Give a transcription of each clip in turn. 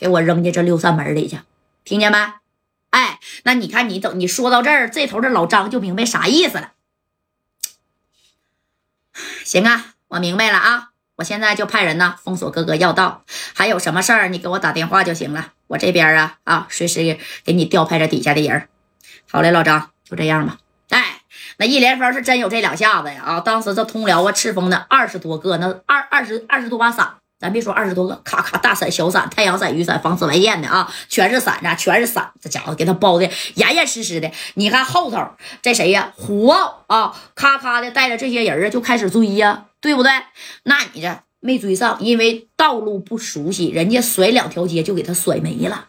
给我扔进这六扇门里去，听见没？哎，那你看你等你说到这儿，这头的老张就明白啥意思了。行啊，我明白了啊，我现在就派人呢封锁各个要道，还有什么事儿你给我打电话就行了，我这边啊啊随时给你调派着底下的人。好嘞，老张，就这样吧。哎，那一连峰是真有这两下子呀啊！当时这通辽啊赤峰的二十多个，那二二十二十多把伞。咱别说二十多个，咔咔大伞、小伞、太阳伞、雨伞、防紫外线的啊，全是伞啊，全是伞。这家伙给他包的严严实实的。你看后头这谁呀？虎豹啊，咔咔的带着这些人啊，就开始追呀，对不对？那你这没追上，因为道路不熟悉，人家甩两条街就给他甩没了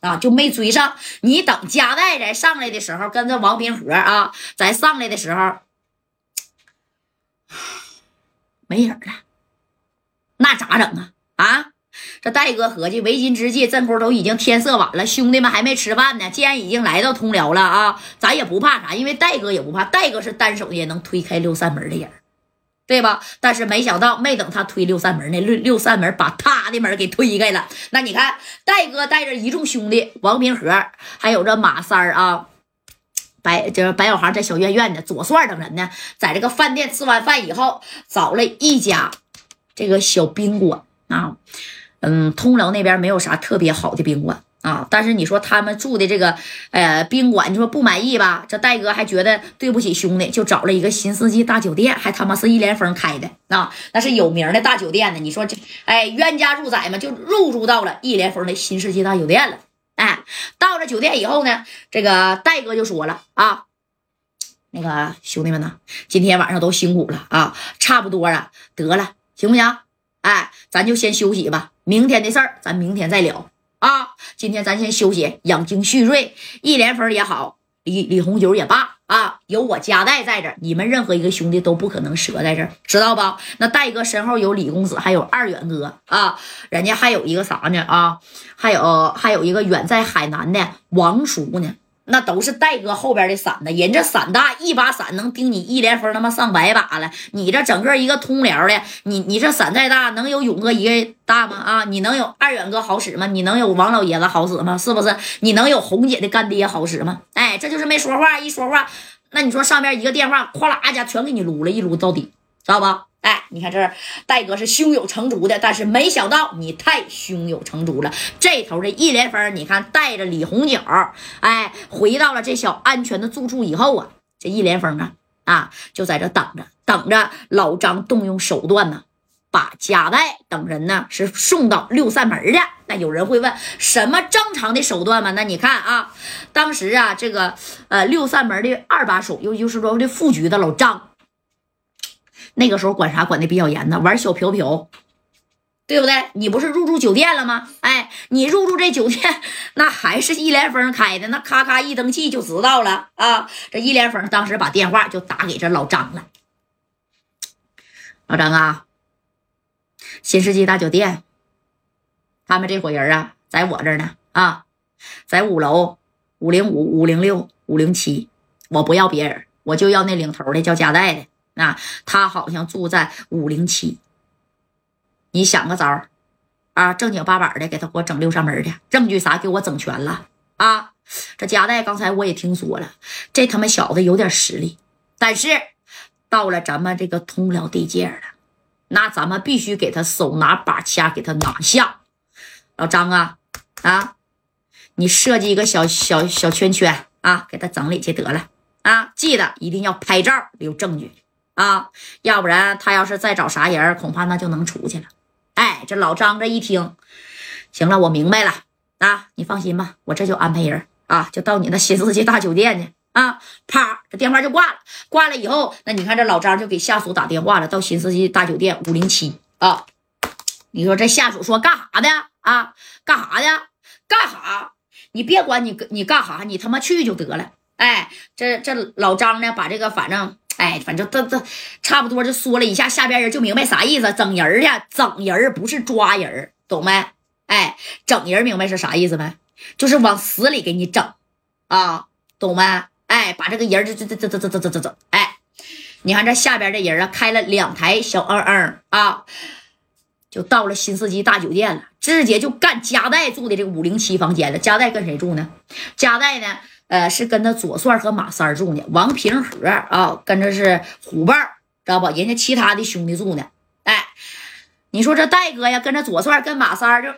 啊，就没追上。你等加代再上来的时候，跟着王平和啊，再上来的时候，没影了。那咋整啊？啊，这戴哥合计，为今之计，这会都已经天色晚了，兄弟们还没吃饭呢。既然已经来到通辽了啊，咱也不怕啥，因为戴哥也不怕，戴哥是单手也能推开六扇门的人，对吧？但是没想到，没等他推六扇门呢，六六扇门把他的门给推开了。那你看，戴哥带着一众兄弟，王平和，还有这马三儿啊，白就是白小航，在小院院的左帅等人呢，在这个饭店吃完饭以后，找了一家。这个小宾馆啊，嗯，通辽那边没有啥特别好的宾馆啊，但是你说他们住的这个呃宾馆，你说不满意吧？这戴哥还觉得对不起兄弟，就找了一个新世纪大酒店，还他妈是一连峰开的啊，那是有名的大酒店呢。你说这哎冤家入宅嘛，就入住到了一连峰的新世纪大酒店了。哎，到了酒店以后呢，这个戴哥就说了啊，那个兄弟们呢，今天晚上都辛苦了啊，差不多啊，得了。行不行？哎，咱就先休息吧。明天的事儿，咱明天再聊啊。今天咱先休息，养精蓄锐。一连峰也好，李李红九也罢啊，有我加代在这儿，你们任何一个兄弟都不可能折在这儿，知道吧？那戴哥身后有李公子，还有二远哥啊，人家还有一个啥呢？啊，还有还有一个远在海南的王叔呢。那都是戴哥后边的伞的，人这伞大，一把伞能顶你一连风他妈上百把了。你这整个一个通辽的，你你这伞再大，能有勇哥一个大吗？啊，你能有二远哥好使吗？你能有王老爷子好使吗？是不是？你能有红姐的干爹好使吗？哎，这就是没说话，一说话，那你说上面一个电话，咵啦一下全给你撸了一撸到底，知道吧？哎，你看这戴哥是胸有成竹的，但是没想到你太胸有成竹了。这头的一连峰，你看带着李红九，哎，回到了这小安全的住处以后啊，这一连峰啊啊，就在这等着，等着老张动用手段呢，把贾代等人呢是送到六扇门的。那有人会问，什么正常的手段吗？那你看啊，当时啊，这个呃六扇门的二把手，又就是说这副局的老张。那个时候管啥管的比较严呢？玩小嫖嫖，对不对？你不是入住酒店了吗？哎，你入住这酒店，那还是一连峰开的，那咔咔一登记就知道了啊！这一连峰当时把电话就打给这老张了。老张啊，新世纪大酒店，他们这伙人啊，在我这儿呢啊，在五楼五零五、五零六、五零七，我不要别人，我就要那领头的，叫加代的。啊，他好像住在五零七。你想个招儿啊，正经八百的给他给我整六扇门去，证据啥给我整全了啊！这夹带刚才我也听说了，这他妈小子有点实力，但是到了咱们这个通辽地界了，那咱们必须给他手拿把掐给他拿下。老张啊啊，你设计一个小小小圈圈啊，给他整理去得了啊！记得一定要拍照留证据。啊，要不然他要是再找啥人，恐怕那就能出去了。哎，这老张这一听，行了，我明白了啊，你放心吧，我这就安排人啊，就到你那新世纪大酒店去啊。啪，这电话就挂了。挂了以后，那你看这老张就给下属打电话了，到新世纪大酒店五零七啊。你说这下属说干啥的啊？干啥的？干啥？你别管你你干啥，你他妈去就得了。哎，这这老张呢，把这个反正。哎，反正这这差不多就说了一下，下边人就明白啥意思，整人去，整人不是抓人，懂没？哎，整人明白是啥意思没？就是往死里给你整啊，懂没？哎，把这个人这这这这这这这这这，哎，你看这下边的人啊，开了两台小嗯嗯啊，就到了新世纪大酒店了。直接就干加代住的这个五零七房间了。加代跟谁住呢？加代呢？呃，是跟着左帅和马三住呢。王平和啊，跟着是虎豹，知道不？人家其他的兄弟住呢。哎，你说这戴哥呀，跟着左帅跟马三就